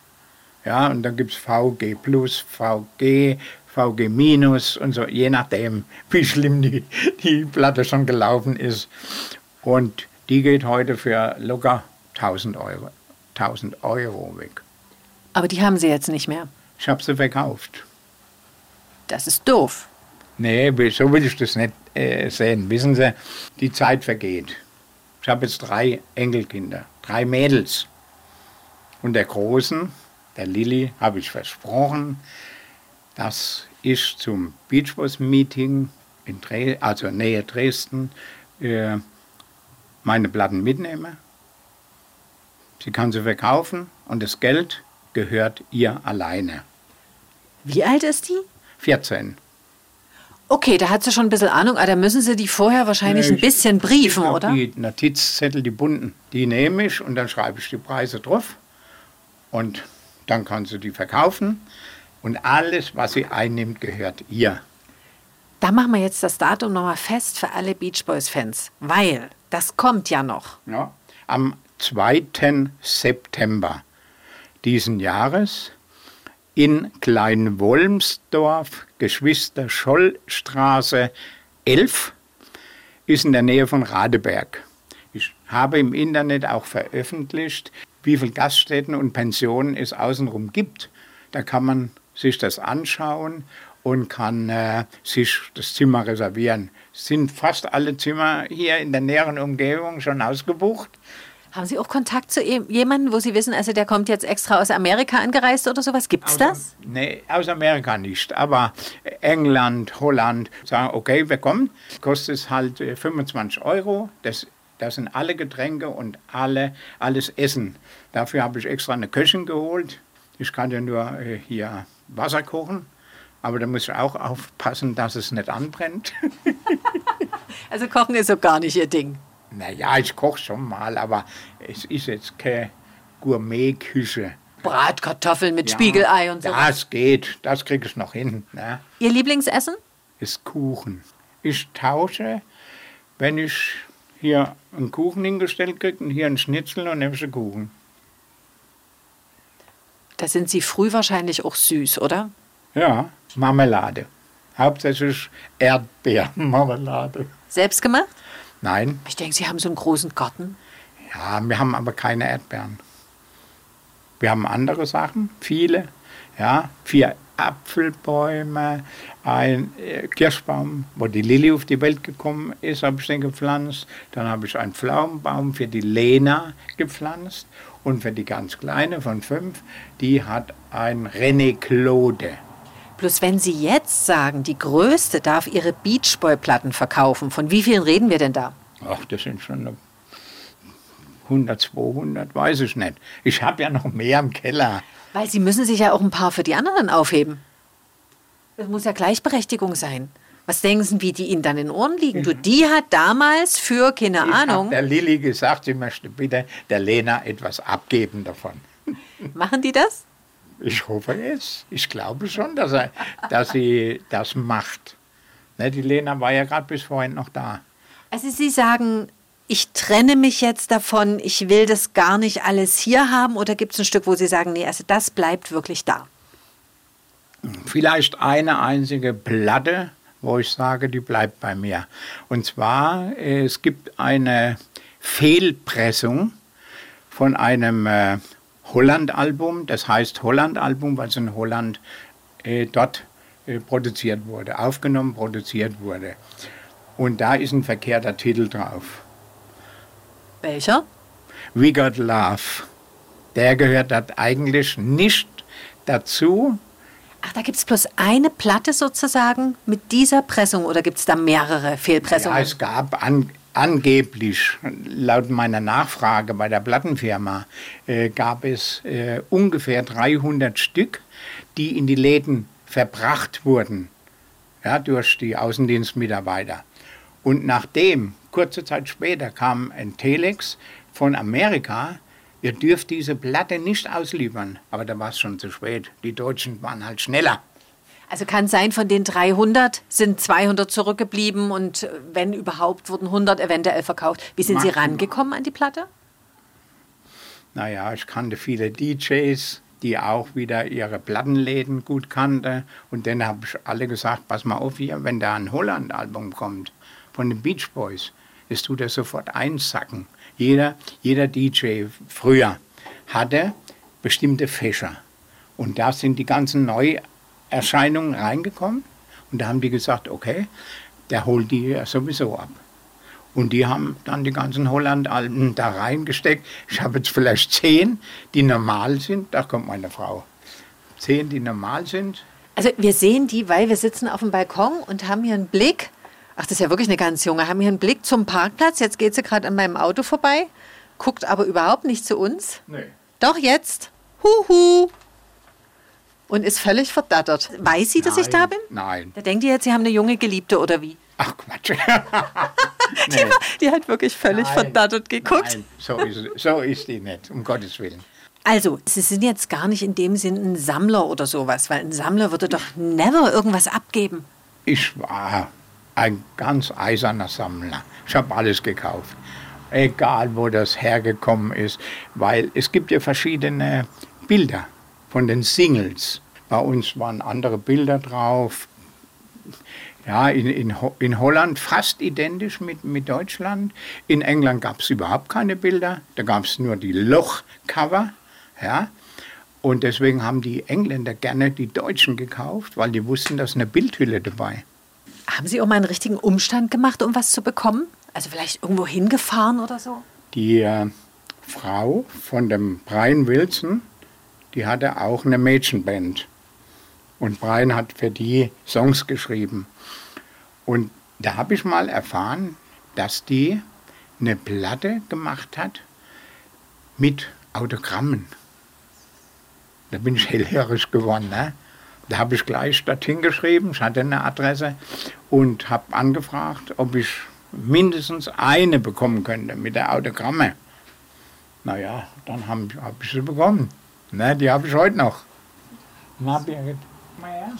Ja, und dann gibt es VG Plus, VG, VG Minus und so, je nachdem, [LAUGHS] wie schlimm die, die Platte schon gelaufen ist. Und die geht heute für locker 1000 Euro, 1000 Euro weg. Aber die haben sie jetzt nicht mehr. Ich habe sie verkauft. Das ist doof. Nee, so will ich das nicht äh, sehen. Wissen Sie, die Zeit vergeht. Ich habe jetzt drei Enkelkinder, drei Mädels. Und der Großen, der Lilly, habe ich versprochen, dass ich zum Beachbus-Meeting in Dre also Nähe Dresden äh, meine Platten mitnehme. Sie kann sie verkaufen und das Geld gehört ihr alleine. Wie alt ist die? 14. Okay, da hat sie schon ein bisschen Ahnung, aber da müssen sie die vorher wahrscheinlich Nee, ein bisschen briefen, oder? Die Notizzettel, die bunten, die nehme ich und dann schreibe ich die Preise drauf. Und dann kann sie die verkaufen. Und alles, was sie einnimmt, gehört ihr. Da machen wir jetzt das Datum nochmal fest für alle Beach Boys-Fans, weil das kommt ja noch. Ja. Am 2. September diesen Jahres in Kleinwolmsdorf, Geschwister-Scholl-Straße 11, ist in der Nähe von Radeberg. Ich habe im Internet auch veröffentlicht, wie viele Gaststätten und Pensionen es außenrum gibt. Da kann man sich das anschauen und kann äh, sich das Zimmer reservieren. Sind fast alle Zimmer hier in der näheren Umgebung schon ausgebucht. Haben Sie auch Kontakt zu jemandem, wo Sie wissen, also der kommt jetzt extra aus Amerika angereist oder sowas? Gibt es das? Nee, aus Amerika nicht. Aber England, Holland sagen, okay, wir kommen. Kostet es halt 25 Euro. Das, das sind alle Getränke und alle, alles Essen. Dafür habe ich extra eine Köchin geholt. Ich kann ja nur äh, hier Wasser kochen. Aber da muss ich auch aufpassen, dass es nicht anbrennt. [LAUGHS] also Kochen ist so gar nicht Ihr Ding. Naja, ich koche schon mal, aber es ist jetzt keine Gourmetküche. Bratkartoffeln mit ja, Spiegelei und so. Das geht, das kriege ich noch hin. Ne? Ihr Lieblingsessen? Ist Kuchen. Ich tausche, wenn ich hier einen Kuchen hingestellt kriege und hier einen Schnitzel und nehme ich einen Kuchen. Da sind Sie früh wahrscheinlich auch süß, oder? Ja, Marmelade. Hauptsächlich Erdbeermarmelade. Selbst gemacht? Nein. Ich denke, Sie haben so einen großen Garten. Ja, wir haben aber keine Erdbeeren. Wir haben andere Sachen, viele. Ja, vier Apfelbäume, ein äh, Kirschbaum, wo die Lilly auf die Welt gekommen ist, habe ich den gepflanzt. Dann habe ich einen Pflaumenbaum für die Lena gepflanzt. Und für die ganz kleine von fünf, die hat ein René Claude. Bloß wenn Sie jetzt sagen, die größte darf ihre Beachboy-Platten verkaufen, von wie vielen reden wir denn da? Ach, das sind schon 100, 200, weiß ich nicht. Ich habe ja noch mehr im Keller. Weil Sie müssen sich ja auch ein paar für die anderen aufheben. Das muss ja Gleichberechtigung sein. Was denken Sie, wie die Ihnen dann in den Ohren liegen? Du, die hat damals für, keine ich Ahnung. der Lilly gesagt, sie möchte bitte der Lena etwas abgeben davon. Machen die das? Ich hoffe es. Ich glaube schon, dass, er, dass sie das macht. Ne, die Lena war ja gerade bis vorhin noch da. Also Sie sagen, ich trenne mich jetzt davon, ich will das gar nicht alles hier haben oder gibt es ein Stück, wo Sie sagen, nee, also das bleibt wirklich da? Vielleicht eine einzige Platte, wo ich sage, die bleibt bei mir. Und zwar, es gibt eine Fehlpressung von einem äh, Holland-Album. Das heißt Holland-Album, weil es in Holland äh, dort äh, produziert wurde, aufgenommen, produziert wurde. Und da ist ein verkehrter Titel drauf. Welcher? We Got Love. Der gehört dort eigentlich nicht dazu. Ach, da gibt es bloß eine Platte sozusagen mit dieser Pressung oder gibt es da mehrere Fehlpressungen? Ja, es gab an, angeblich, laut meiner Nachfrage bei der Plattenfirma, äh, gab es äh, ungefähr 300 Stück, die in die Läden verbracht wurden ja, durch die Außendienstmitarbeiter. Und nachdem, kurze Zeit später, kam ein Telex von Amerika, ihr dürft diese Platte nicht ausliefern. Aber da war es schon zu spät. Die Deutschen waren halt schneller. Also kann sein, von den 300 sind 200 zurückgeblieben und äh, wenn überhaupt, wurden 100 eventuell verkauft. Wie sind Sie rangekommen an die Platte? Naja, ich kannte viele DJs, die auch wieder ihre Plattenläden gut kannte. Und dann habe ich alle gesagt, pass mal auf hier, wenn da ein Holland-Album kommt von den Beach Boys, das tut er sofort einsacken. Jeder, jeder DJ früher hatte bestimmte Fächer. Und da sind die ganzen Neuerscheinungen reingekommen. Und da haben die gesagt, okay, der holt die ja sowieso ab. Und die haben dann die ganzen Holland-Alben da reingesteckt. Ich habe jetzt vielleicht zehn, die normal sind. Da kommt meine Frau. Zehn, die normal sind. Also wir sehen die, weil wir sitzen auf dem Balkon und haben hier einen Blick Ach, das ist ja wirklich eine ganz junge. Haben hier einen Blick zum Parkplatz. Jetzt geht sie gerade an meinem Auto vorbei, guckt aber überhaupt nicht zu uns. Nee. Doch jetzt. Huhu. Und ist völlig verdattert. Weiß sie, dass Nein, ich da bin? Nein. Da denkt ihr jetzt, sie haben eine junge Geliebte oder wie? Ach Quatsch. [LAUGHS] nee. die, die, hat wirklich völlig Nein. verdattert geguckt. Nein, so ist, so ist die nicht, um Gottes Willen. Also, Sie sind jetzt gar nicht in dem Sinn ein Sammler oder sowas, weil ein Sammler würde doch never irgendwas abgeben. Ich war ein ganz eiserner Sammler. Ich habe alles gekauft. Egal, wo das hergekommen ist, weil es gibt ja verschiedene Bilder von den Singles. Bei uns waren andere Bilder drauf. Ja, in, in, in Holland fast identisch mit, mit Deutschland. In England gab es überhaupt keine Bilder. Da gab es nur die Lochcover. Ja. Und deswegen haben die Engländer gerne die Deutschen gekauft, weil die wussten, da ist eine Bildhülle dabei. Haben Sie auch mal einen richtigen Umstand gemacht, um was zu bekommen? Also vielleicht irgendwo hingefahren oder so? Die äh, Frau von dem Brian Wilson, die hatte auch eine Mädchenband. Und Brian hat für die Songs geschrieben. Und da habe ich mal erfahren, dass die eine Platte gemacht hat mit Autogrammen. Da bin ich [LAUGHS] hellhörig geworden. Ne? Da habe ich gleich dorthin geschrieben, ich hatte eine Adresse und habe angefragt, ob ich mindestens eine bekommen könnte mit der Autogramme. Naja, dann habe hab ich sie bekommen. Ne, die habe ich heute noch. Na, Birgit.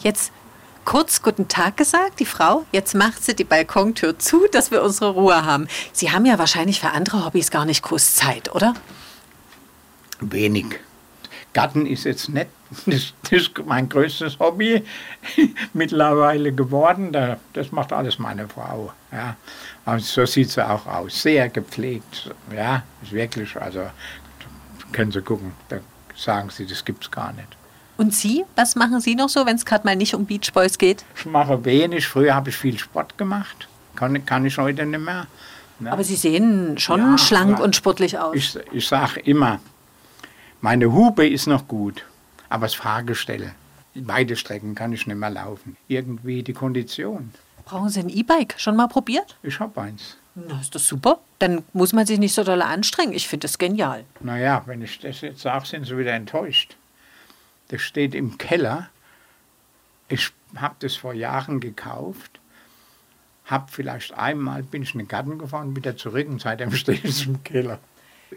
Jetzt kurz guten Tag gesagt, die Frau. Jetzt macht sie die Balkontür zu, dass wir unsere Ruhe haben. Sie haben ja wahrscheinlich für andere Hobbys gar nicht groß Zeit, oder? Wenig. Garten ist jetzt nicht [LAUGHS] das, das ist mein größtes Hobby [LAUGHS] mittlerweile geworden. Das macht alles meine Frau. Ja. Und so sieht sie auch aus. Sehr gepflegt. Ja, ist wirklich, also können Sie gucken, da sagen Sie, das gibt es gar nicht. Und Sie, was machen Sie noch so, wenn es gerade mal nicht um Beach Boys geht? Ich mache wenig. Früher habe ich viel Sport gemacht. Kann, kann ich heute nicht mehr. Ne? Aber Sie sehen schon ja, schlank und sportlich aus. Ich, ich sage immer, meine Hupe ist noch gut, aber das Fahrgestell, beide Strecken kann ich nicht mehr laufen. Irgendwie die Kondition. Brauchen Sie ein E-Bike? Schon mal probiert? Ich habe eins. Na, ist das super. Dann muss man sich nicht so doll anstrengen. Ich finde das genial. Naja, wenn ich das jetzt sage, sind Sie wieder enttäuscht. Das steht im Keller. Ich habe das vor Jahren gekauft. Hab vielleicht einmal, bin ich in den Garten gefahren, wieder zurück und seitdem [LAUGHS] steht es im Keller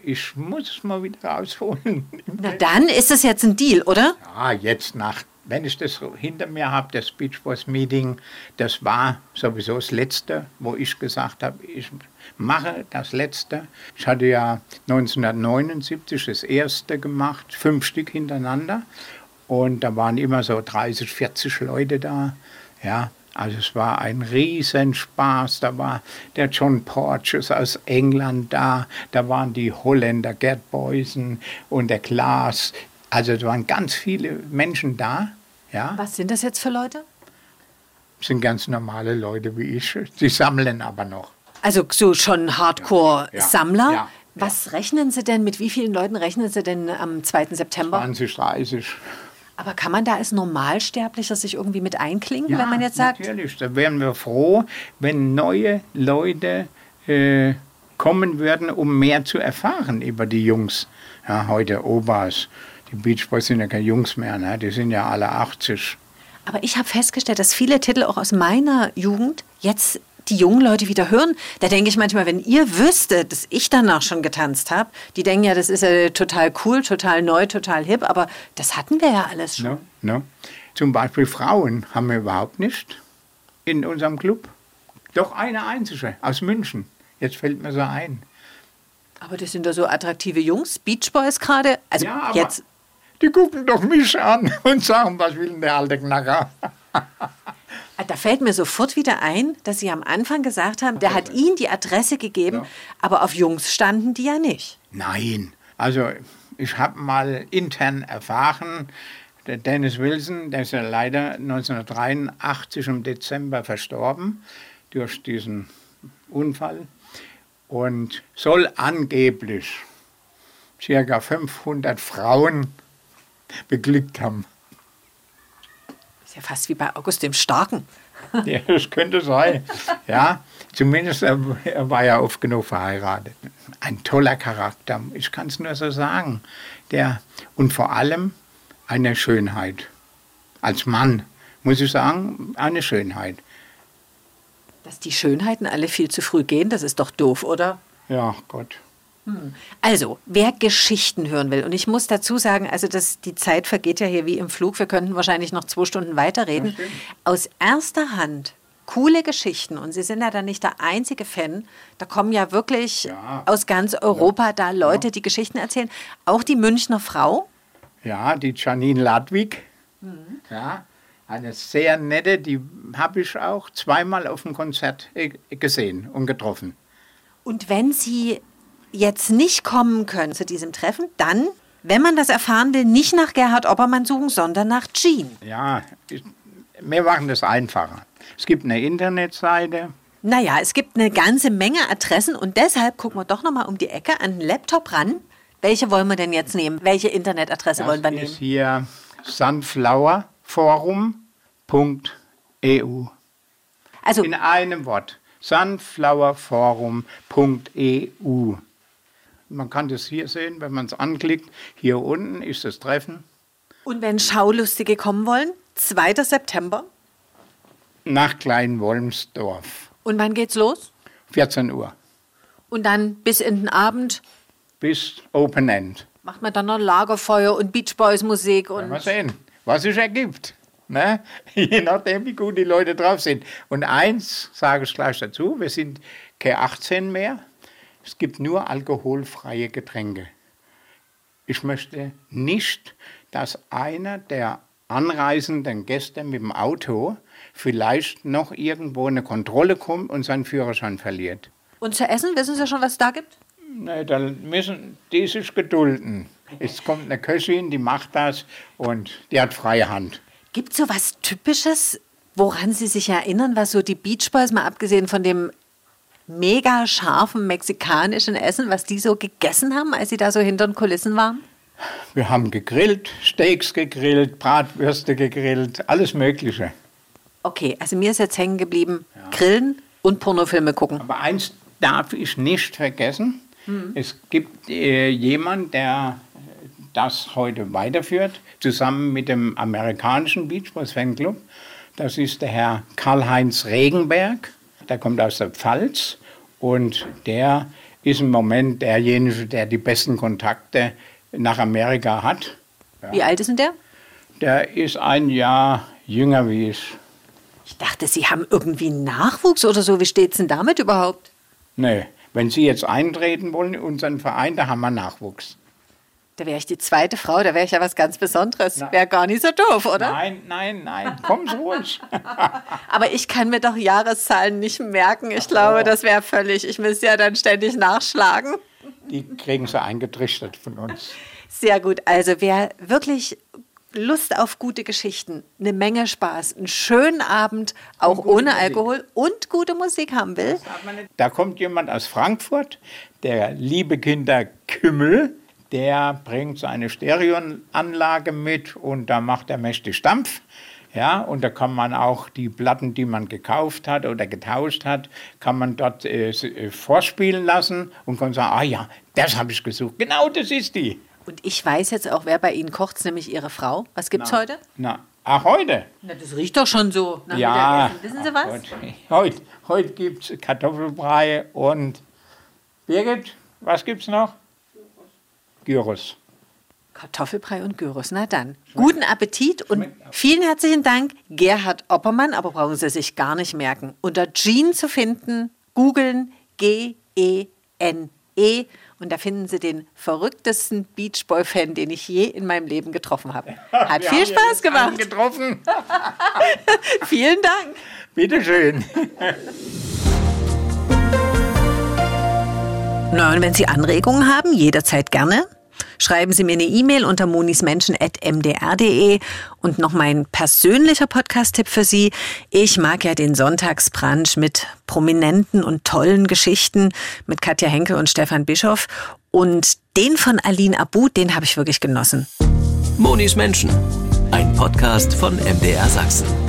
ich muss es mal wieder rausholen. Na dann ist es jetzt ein Deal, oder? Ja, jetzt nach, wenn ich das hinter mir habe, das Beach Boys Meeting, das war sowieso das Letzte, wo ich gesagt habe, ich mache das Letzte. Ich hatte ja 1979 das erste gemacht, fünf Stück hintereinander. Und da waren immer so 30, 40 Leute da. Ja, also es war ein Riesenspaß. Da war der John Porges aus England da, da waren die Holländer Gerd Beusen und der Klaas. Also es waren ganz viele Menschen da. Ja. Was sind das jetzt für Leute? Das sind ganz normale Leute wie ich. Sie sammeln aber noch. Also so schon Hardcore-Sammler? Ja, ja, Was rechnen Sie denn, mit wie vielen Leuten rechnen Sie denn am 2. September? 20, 30. Aber kann man da als Normalsterblicher sich irgendwie mit einklinken, ja, wenn man jetzt sagt? Natürlich, da wären wir froh, wenn neue Leute äh, kommen würden, um mehr zu erfahren über die Jungs. Ja, heute Obers. Die Beach Boys sind ja keine Jungs mehr, ne? die sind ja alle 80. Aber ich habe festgestellt, dass viele Titel auch aus meiner Jugend jetzt die jungen Leute wieder hören. Da denke ich manchmal, wenn ihr wüsstet, dass ich danach schon getanzt habe, die denken ja, das ist ja total cool, total neu, total hip, aber das hatten wir ja alles schon. No, no. Zum Beispiel Frauen haben wir überhaupt nicht in unserem Club. Doch eine einzige aus München. Jetzt fällt mir so ein. Aber das sind doch so attraktive Jungs, Beach Boys gerade. Also ja, jetzt. Die gucken doch mich an und sagen, was will denn der alte Knacker? Ah, da fällt mir sofort wieder ein, dass Sie am Anfang gesagt haben, der hat Ihnen die Adresse gegeben, ja. aber auf Jungs standen die ja nicht. Nein, also ich habe mal intern erfahren, der Dennis Wilson, der ist ja leider 1983 im Dezember verstorben durch diesen Unfall und soll angeblich ca. 500 Frauen beglückt haben ja fast wie bei August dem Starken. [LAUGHS] ja, das könnte sein. Ja, zumindest er, er war ja oft genug verheiratet. Ein toller Charakter, ich kann es nur so sagen. Der, und vor allem eine Schönheit. Als Mann, muss ich sagen, eine Schönheit. Dass die Schönheiten alle viel zu früh gehen, das ist doch doof, oder? Ja, Gott. Also, wer Geschichten hören will, und ich muss dazu sagen, also das, die Zeit vergeht ja hier wie im Flug, wir könnten wahrscheinlich noch zwei Stunden weiterreden. Aus erster Hand coole Geschichten und Sie sind ja dann nicht der einzige Fan. Da kommen ja wirklich ja. aus ganz Europa ja. da Leute, die Geschichten erzählen. Auch die Münchner Frau. Ja, die Janine Ladwig. Mhm. Ja, eine sehr nette, die habe ich auch zweimal auf dem Konzert äh, gesehen und getroffen. Und wenn Sie jetzt nicht kommen können zu diesem Treffen, dann wenn man das erfahren will, nicht nach Gerhard Oppermann suchen, sondern nach Jean. Ja, ich, wir machen das einfacher. Es gibt eine Internetseite. Naja, es gibt eine ganze Menge Adressen und deshalb gucken wir doch nochmal um die Ecke an den Laptop ran. Welche wollen wir denn jetzt nehmen? Welche Internetadresse Das wollen wir ist nehmen? hier sunflowerforum.eu. Also, In einem Wort. sunflowerforum.eu. Man kann das hier sehen, wenn man es anklickt. Hier unten ist das Treffen. und wenn Schaulustige kommen wollen? 2. September. nach Kleinwolmsdorf. Und wann geht's los? 14 Uhr. Und dann bis in den Abend Bis Open End. macht man dann noch Lagerfeuer und Beach Boys Musik und Mal sehen, was sich ergibt. Ne? [LAUGHS] Je nachdem, wie gut die Leute drauf sind. Und eins sage ich gleich dazu: Wir sind keine 18 mehr. Es gibt nur alkoholfreie Getränke. Ich möchte nicht, dass einer der anreisenden Gäste mit dem Auto vielleicht noch irgendwo eine Kontrolle kommt und seinen Führerschein verliert. Und zu essen, wissen Sie schon, was es da gibt? Nee, da müssen die sich gedulden. Es kommt eine Köchin, die macht das und die hat freie Hand. Gibt es so was Typisches, woran Sie sich erinnern, was so die Beach Boys, mal abgesehen von dem mega scharfen mexikanischen Essen, was die so gegessen haben, als sie da so hinter den Kulissen waren? Wir haben gegrillt, Steaks gegrillt, Bratwürste gegrillt, alles Mögliche. Okay, also mir ist jetzt hängen geblieben, Grillen und Pornofilme gucken. Aber eins darf ich nicht vergessen. Es gibt äh, jemanden, der das heute weiterführt, zusammen mit dem amerikanischen Beach Boys Fanclub. Das ist der Herr Karl-Heinz Regenberg. Der kommt aus der Pfalz und der ist im Moment derjenige, der die besten Kontakte nach Amerika hat. Wie alt ist denn der? Der ist ein Jahr jünger wie ich. Ich dachte, Sie haben irgendwie Nachwuchs oder so. Wie steht's denn damit überhaupt? Nee, wenn Sie jetzt eintreten wollen in unseren Verein, da haben wir Nachwuchs. Da wäre ich die zweite Frau, da wäre ich ja was ganz Besonderes. Wäre gar nicht so doof, oder? Nein, nein, nein, kommen Sie ruhig. [LAUGHS] Aber ich kann mir doch Jahreszahlen nicht merken. Ich glaube, das wäre völlig. Ich müsste ja dann ständig nachschlagen. Die kriegen Sie eingetrichtert von uns. Sehr gut. Also wer wirklich Lust auf gute Geschichten, eine Menge Spaß, einen schönen Abend, auch ohne Alkohol und gute Musik haben will, Da kommt jemand aus Frankfurt, der liebe Kinder Kümmel, der bringt seine Stereoanlage mit und da macht er mächtig Stampf. Ja, und da kann man auch die Platten, die man gekauft hat oder getauscht hat, kann man dort äh, äh, vorspielen lassen und kann sagen, ah ja, das habe ich gesucht. Genau, das ist die. und ich weiß jetzt auch, wer bei Ihnen kocht, nämlich Ihre Frau. Was gibt's heute? Na, ach, heute? Na, das riecht doch schon so. Nach Ja. Wissen Sie was? Heute, [LAUGHS] heute, heute gibt es Kartoffelbrei und Birgit, was gibt's noch? Gyros. Kartoffelbrei und Gyros. Na dann. Guten Appetit und vielen herzlichen Dank, Gerhard Oppermann. Aber brauchen Sie sich gar nicht merken. Unter Jean zu finden, googeln G-E-N-E. Und da finden Sie den verrücktesten Beachboy-Fan, den ich je in meinem Leben getroffen habe. [LAUGHS] Hat Wir viel Spaß gemacht. getroffen. [LAUGHS] Vielen Dank. Bitteschön. Na, und wenn Sie Anregungen haben, jederzeit gerne. Schreiben Sie mir eine E-Mail unter monismenschen.mdr.de und noch mein persönlicher Podcast-Tipp für Sie. Ich mag ja den Sonntagsbrunch mit prominenten und tollen Geschichten mit Katja Henke und Stefan Bischoff. Und den von Aline Abu, den habe ich wirklich genossen. Monis Menschen, ein Podcast von MDR Sachsen.